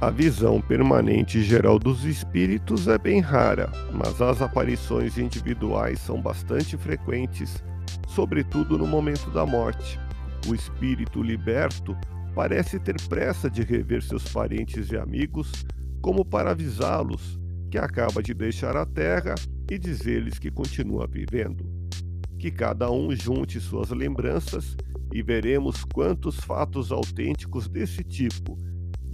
A visão permanente geral dos espíritos é bem rara, mas as aparições individuais são bastante frequentes, sobretudo no momento da morte. O espírito liberto parece ter pressa de rever seus parentes e amigos, como para avisá-los que acaba de deixar a terra e dizer-lhes que continua vivendo. Que cada um junte suas lembranças e veremos quantos fatos autênticos desse tipo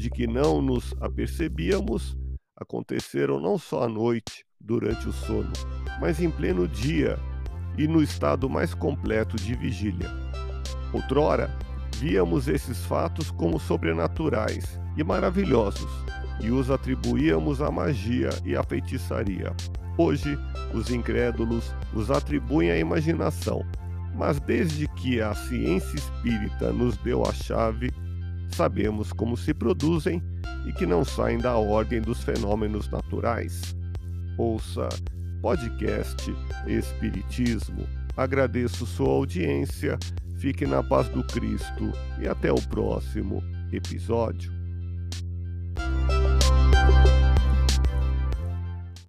de que não nos apercebíamos aconteceram não só à noite, durante o sono, mas em pleno dia e no estado mais completo de vigília. Outrora, víamos esses fatos como sobrenaturais e maravilhosos e os atribuíamos à magia e à feitiçaria. Hoje, os incrédulos os atribuem à imaginação, mas desde que a ciência espírita nos deu a chave, sabemos como se produzem e que não saem da ordem dos fenômenos naturais. Ouça podcast Espiritismo. Agradeço sua audiência, fique na paz do Cristo e até o próximo episódio.